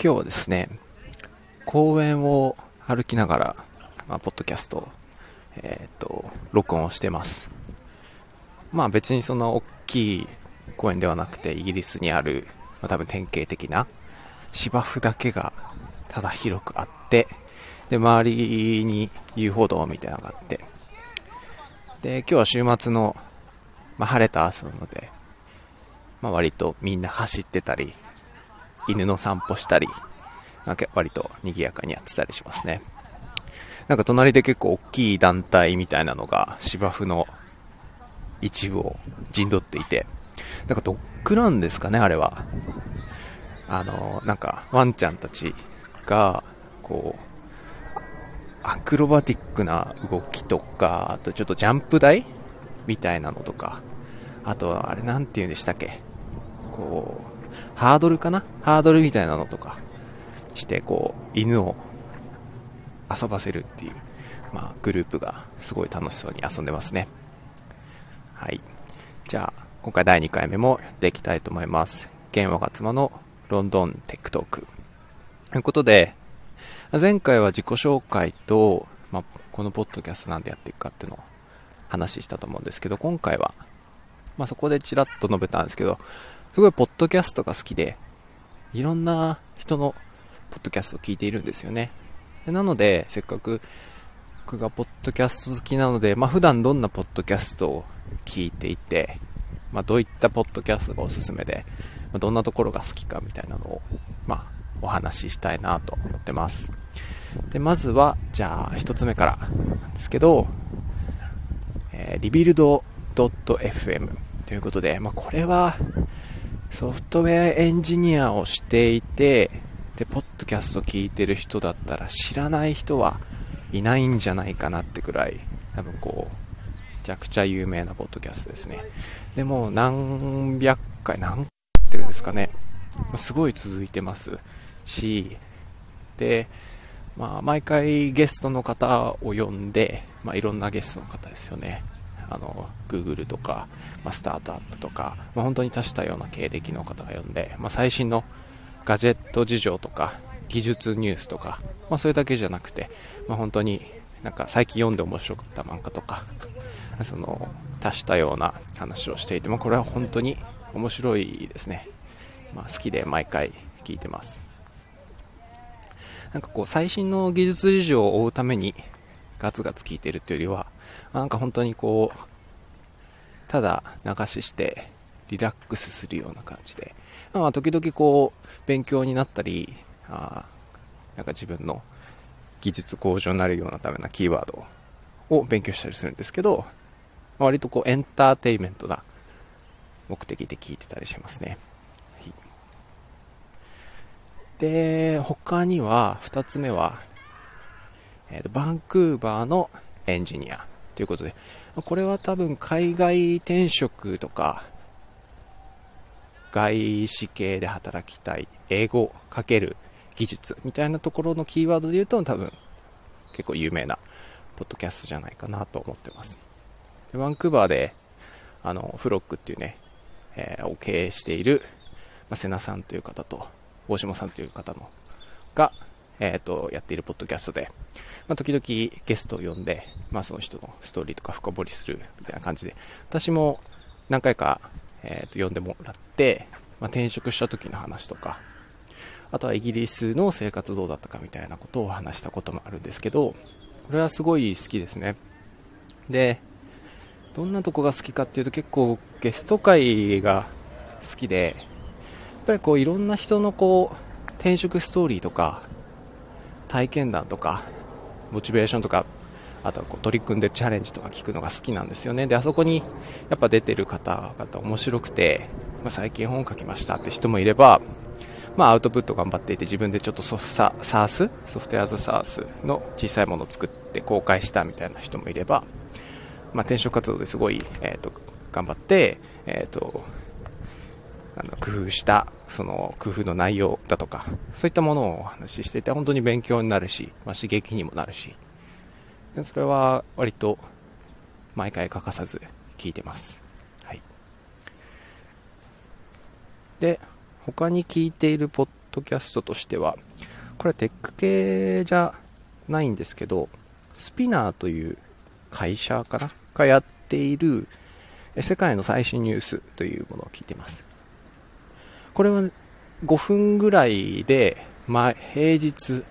今日はですね、公園を歩きながら、まあ、ポッドキャスト、えっ、と、録音をしてます。まあ別にその大きい公園ではなくて、イギリスにある、まあ、多分典型的な芝生だけがただ広くあって、で、周りに遊歩道みたいなのがあって、で、今日は週末の、まあ、晴れた朝なので、まあ、割とみんな走ってたり、犬の散歩したり、なんか割と賑やかにやってたりしますね。なんか隣で結構大きい団体みたいなのが芝生の一部を陣取っていて、なんかドッグランですかね、あれは。あの、なんかワンちゃんたちが、こう、アクロバティックな動きとか、あとちょっとジャンプ台みたいなのとか、あとはあれなんて言うんでしたっけ？こう、ハードルかな？ハードルみたいなのとかして、こう、犬を遊ばせるっていう、まあ、グループがすごい楽しそうに遊んでますね。はい。じゃあ、今回第2回目もやっていきたいと思います。玄和が妻のロンドンテックトーク。ということで、前回は自己紹介と、まあ、このポッドキャストなんでやっていくかっていうのを話したと思うんですけど、今回は、まあ、そこでちらっと述べたんですけど、すごいポッドキャストが好きで、いろんな人のポッドキャストを聞いているんですよね。でなので、せっかく僕がポッドキャスト好きなので、まあ、普段どんなポッドキャストを聞いていて、まあ、どういったポッドキャストがおすすめで、まあ、どんなところが好きかみたいなのを、まあ、お話ししたいなと思ってます。で、まずは、じゃあ、一つ目からなんですけど、えー、リビルド .fm ということで、まあ、これは、ソフトウェアエンジニアをしていて、で、ポッドキャスト聞いてる人だったら知らない人はいないんじゃないかなってくらい、多分こう、めちゃくちゃ有名なポッドキャストですね。でも、何百回、何回やってるんですかね。すごい続いてます。し、で、まあ、毎回ゲストの方を呼んで、まあ、いろんなゲストの方ですよね。あの、Google とか、まあ、スタートアップとか、まあ、本当に多種多様な経歴の方が呼んで、まあ、最新のガジェット事情とか、技術ニュースとか、まあ、それだけじゃなくて、まあ、本当になんか最近読んで面白かった漫画とか、その多種多様な話をしていて、まあ、これは本当に面白いですね。まあ、好きで毎回聞いてます。なんかこう最新の技術事情を追うためにガツガツ聞いてるっていうよりは、なんか本当にこう、ただ流ししてリラックスするような感じで、まあ、時々こう、勉強になったり、あなんか自分の技術向上になるようなためなキーワードを勉強したりするんですけど、割とこうエンターテイメントな目的で聞いてたりしますね。はい。で、他には、二つ目は、えーと、バンクーバーのエンジニア。ということで、これは多分海外転職とか、外資系で働きたい、英語かける技術みたいなところのキーワードで言うと多分結構有名なポッドキャストじゃないかなと思ってます。でバンクーバーで、あの、フロックっていうね、えー、を経営している、まあ、瀬名さんという方と、大島さんという方のが、えっ、ー、と、やっているポッドキャストで、まあ、時々ゲストを呼んで、まあ、その人のストーリーとか深掘りするみたいな感じで、私も何回か、えっ、ー、と、呼んでもらって、まあ、転職した時の話とか、あとはイギリスの生活どうだったかみたいなことを話したこともあるんですけど、これはすごい好きですね。で、どんなとこが好きかっていうと結構ゲスト会が好きで、やっぱりこういろんな人のこう転職ストーリーとか体験談とかモチベーションとかあとはこう取り組んでるチャレンジとか聞くのが好きなんですよね。であそこにやっぱ出てる方々面白くて、まあ、最近本書きましたって人もいればまあ、アウトプット頑張っていて自分でちょっとソフサ SARS ソフトウェアズ SARS の小さいものを作って公開したみたいな人もいれば、まあ、転職活動ですごい、えーと、頑張って、えーとあの工夫したその工夫の内容だとかそういったものをお話ししていて本当に勉強になるし、まあ、刺激にもなるし。でそれは割と毎回欠かさず聞いてます、はい、で他に聞いているポッドキャストとしては、これテック系じゃないんですけど、スピナーという会社かな？がやっている世界の最新ニュースというものを聞いてます。これは5分ぐらいで、ま、平日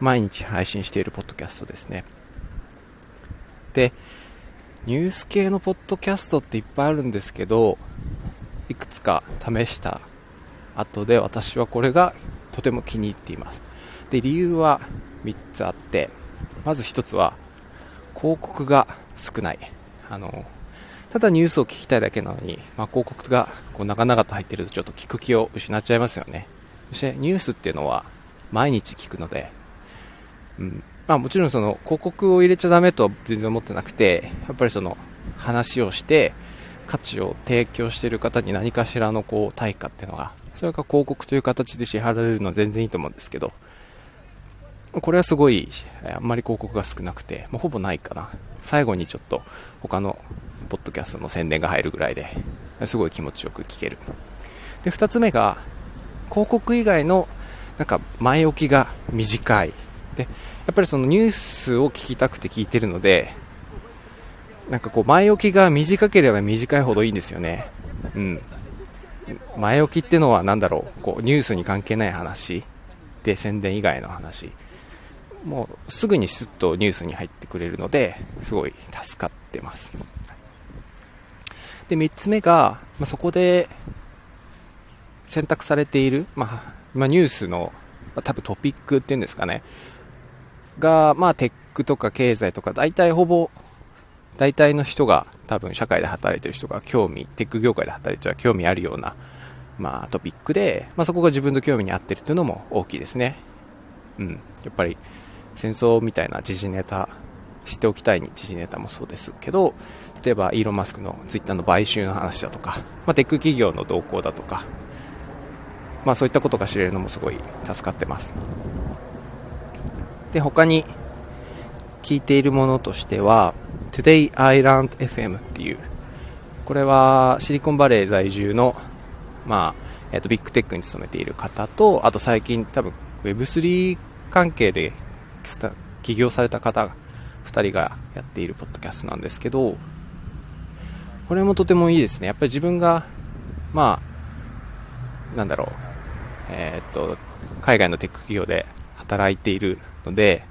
毎日配信しているポッドキャストですね。で、ニュース系のポッドキャストっていっぱいあるんですけど、いくつか試した後で私はこれがとても気に入っています。で、理由は3つあって、まず1つは広告が少ない。あの、ただニュースを聞きたいだけなのに、まあ、広告がこう長々と入ってるとちょっと聞く気を失っちゃいますよね。そしてニュースっていうのは毎日聞くので、うん、まあもちろんその広告を入れちゃダメとは全然思ってなくて、やっぱりその話をして、価値を提供している方に何かしらのこう対価っていうのが、それが広告という形で支払われるのは全然いいと思うんですけど、これはすごい、あんまり広告が少なくて、もうほぼないかな。最後にちょっと他のポッドキャストの宣伝が入るぐらいで、すごい気持ちよく聞ける。で、2つ目が、広告以外のなんか前置きが短い。で、やっぱりそのニュースを聞きたくて聞いてるので、なんかこう前置きが短ければ短いほどいいんですよね。うん。前置きってのは何だろう、こうニュースに関係ない話で宣伝以外の話。もうすぐにスッとニュースに入ってくれるので、すごい助かってます。で、3つ目が、まあ、そこで選択されている、まあ、まあ、ニュースの、まあ、多分トピックっていうんですかね、が、まあ、テックとか経済とか、大体ほぼ、大体の人が、多分社会で働いてる人が興味、テック業界で働いてる人が興味あるような、まあ、トピックで、まあ、そこが自分の興味に合ってるというのも大きいですね。うん。やっぱり、戦争みたいな時事ネタ、知っておきたいに時事ネタもそうですけど、例えばイーロン・マスクのツイッターの買収の話だとか、まあ、テック企業の動向だとか、まあ、そういったことが知れるのもすごい助かってます。で、他に聞いているものとしては、Today Island FM っていう、これはシリコンバレー在住の、まあ、えっ、ー、と、ビッグテックに勤めている方と、あと最近多分 Web3 関係で起業された方2人がやっているポッドキャストなんですけど、これもとてもいいですね。やっぱり自分が、まあ、なんだろう、えー、っと、海外のテック企業で働いているので、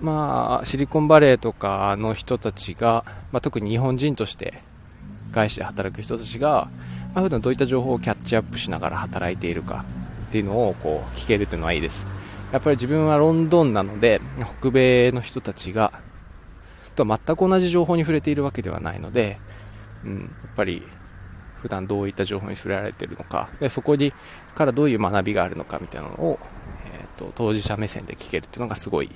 まあ、シリコンバレーとかの人たちが、まあ、特に日本人として外資で働く人たちが、まあ、普段どういった情報をキャッチアップしながら働いているかっていうのをこう聞けるというのはいいです。やっぱり自分はロンドンなので、北米の人たちが、とは全く同じ情報に触れているわけではないので、うん、やっぱり普段どういった情報に触れられているのか、でそこにからどういう学びがあるのかみたいなのを、えーと、当事者目線で聞けるっていうのがすごい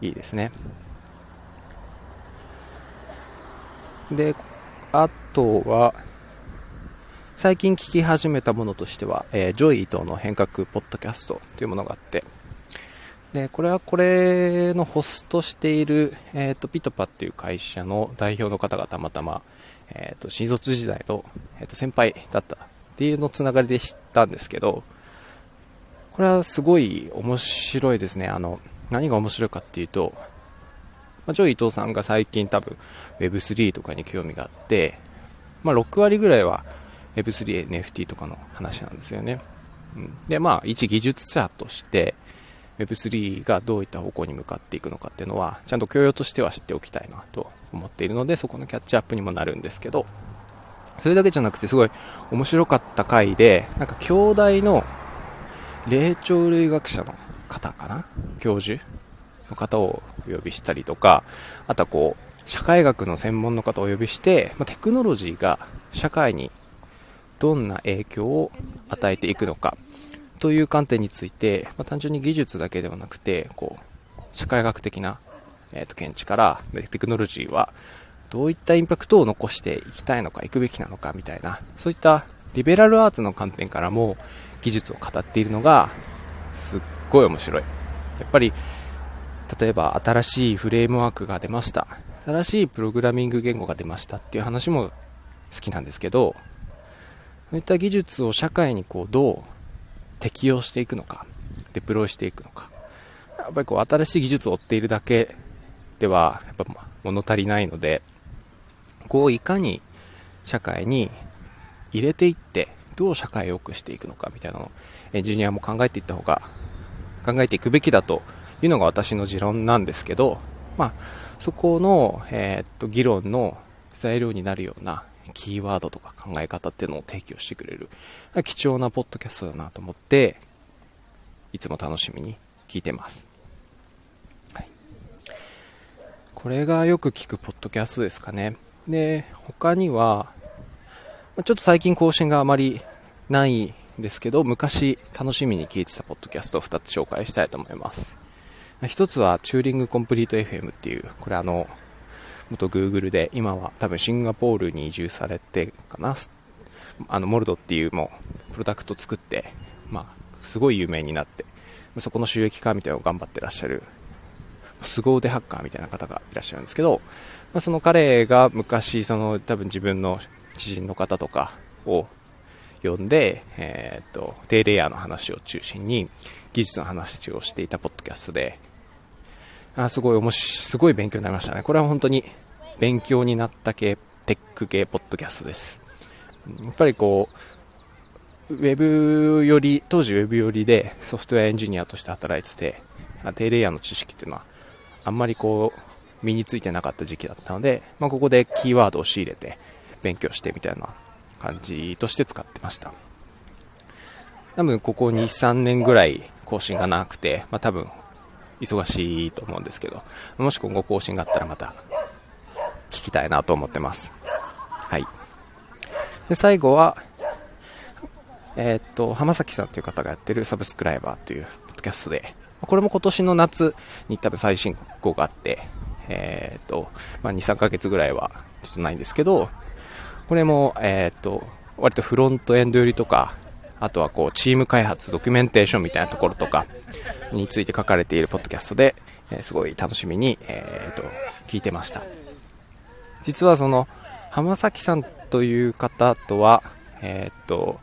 いいですね。で、あとは、最近聞き始めたものとしては、えー、ジョイ伊藤の変革ポッドキャストというものがあって、で、これはこれのホストしている、え、ー、と、 PitPa っていう会社の代表の方がたまたま、え、ー、と、新卒時代の、えっ、と、先輩だったっていうのつながりで知ったんですけど、これはすごい面白いですね。あの、何が面白いかっていうと、まあ、ジョイ伊藤さんが最近多分 Web3 とかに興味があって、まあ、6割ぐらいは Web3、NFT とかの話なんですよね。うん、で、まあ、一技術者として、Web3 がどういった方向に向かっていくのかっていうのは、ちゃんと教養としては知っておきたいなと思っているので、そこのキャッチアップにもなるんですけど、それだけじゃなくてすごい面白かった回で、なんか兄弟の霊長類学者の方かな？教授の方をお呼びしたりとか、あとはこう、社会学の専門の方をお呼びして、まあ、テクノロジーが社会にどんな影響を与えていくのか、という観点について、まあ、単純に技術だけではなくて、こう、社会学的な、えー、と見地から、テクノロジーはどういったインパクトを残していきたいのか、行くべきなのかみたいな、そういったリベラルアーツの観点からも技術を語っているのが、すっごい面白い。やっぱり、例えば新しいフレームワークが出ました。新しいプログラミング言語が出ましたっていう話も好きなんですけど、そういった技術を社会にこうどう適用していくのか、デプロイしていくのか。やっぱりこう新しい技術を追っているだけでは、やっぱ物足りないので、こういかに社会に入れていって、どう社会を良くしていくのかみたいなのをエンジニアも考えていった方が、考えていくべきだというのが私の持論なんですけど、まあ、そこの、えー、っと、議論の材料になるようなキーワードとか考え方っていうのを提供してくれる。貴重なポッドキャストだなと思っていつも楽しみに聞いてます、はい、これがよく聞くポッドキャストですかね。で他にはちょっと最近更新があまりないんですけど昔楽しみに聞いてたポッドキャストを2つ紹介したいと思います。一つはチューリングコンプリート FM っていうこれあの元 Google で、今は多分シンガポールに移住されてかな、あの、モルドっていうもう、プロダクト作って、まあ、すごい有名になって、そこの収益化みたいなのを頑張ってらっしゃる、凄腕ハッカーみたいな方がいらっしゃるんですけど、まあ、その彼が昔、その多分自分の知人の方とかを呼んで、えー、っと、低レイヤーの話を中心に技術の話をしていたポッドキャストで、あすごい面白い、すごい勉強になりましたね。これは本当に勉強になった系、テック系ポッドキャストです。やっぱりこう、ウェブより、当時ウェブよりでソフトウェアエンジニアとして働いてて、低レイヤーの知識っていうのは、あんまりこう、身についてなかった時期だったので、まあ、ここでキーワードを仕入れて、勉強してみたいな感じとして使ってました。多分ここ2、3年ぐらい更新がなくて、まあ、多分忙しいと思うんですけど、もし今後更新があったらまた聞きたいなと思ってます。はい。で、最後は、えー、っと、浜崎さんという方がやってるサブスクライバーというポッドキャストで、これも今年の夏に多分最新号があって、えー、っと、まあ、2、3ヶ月ぐらいはちょっとないんですけど、これも、えー、っと、割とフロントエンド寄りとか、あとはこう、チーム開発、ドキュメンテーションみたいなところとかについて書かれているポッドキャストで、え、すごい楽しみに、えー、と、聞いてました。実はその、浜崎さんという方とは、えっ、と、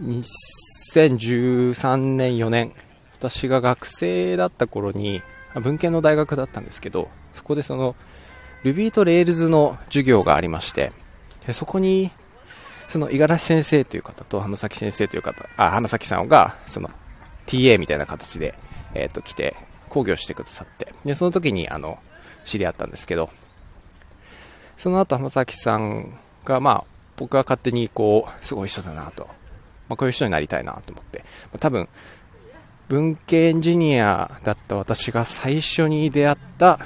2013年、4年、私が学生だった頃に、文系の大学だったんですけど、そこでその、Ruby と Rails の授業がありまして、そこにその五十嵐先生という方と浜崎先生という方、あ、浜崎さんが、その TA みたいな形で、えっ、ー、と、来て、講義をしてくださって、で、その時に、あの、知り合ったんですけど、その後浜崎さんが、まあ、僕は勝手にこう、すごい人だなと、まあ、こういう人になりたいなと思って、多分、文系エンジニアだった私が最初に出会った、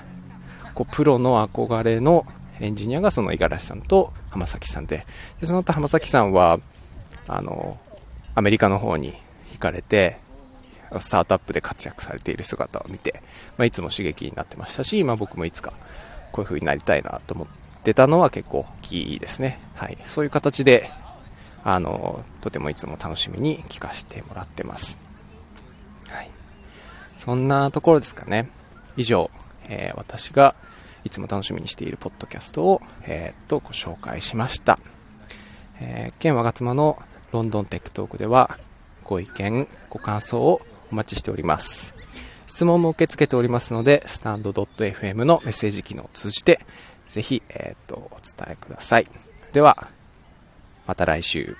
こう、プロの憧れのエンジニアがその五十嵐さんと浜崎さんで、でその後浜崎さんは、あの、アメリカの方に行かれて、スタートアップで活躍されている姿を見て、まあ、いつも刺激になってましたし、まあ、僕もいつかこういう風になりたいなと思ってたのは結構大きいですね。はい。そういう形で、あの、とてもいつも楽しみに聞かせてもらってます。はい。そんなところですかね。以上、えー、私がいつも楽しみにしているポッドキャストを、えー、っと、ご紹介しました。えー、県我妻のロンドンテックトークでは、ご意見、ご感想をお待ちしております。質問も受け付けておりますので、スタンド .fm のメッセージ機能を通じて、ぜひ、えー、っと、お伝えください。では、また来週。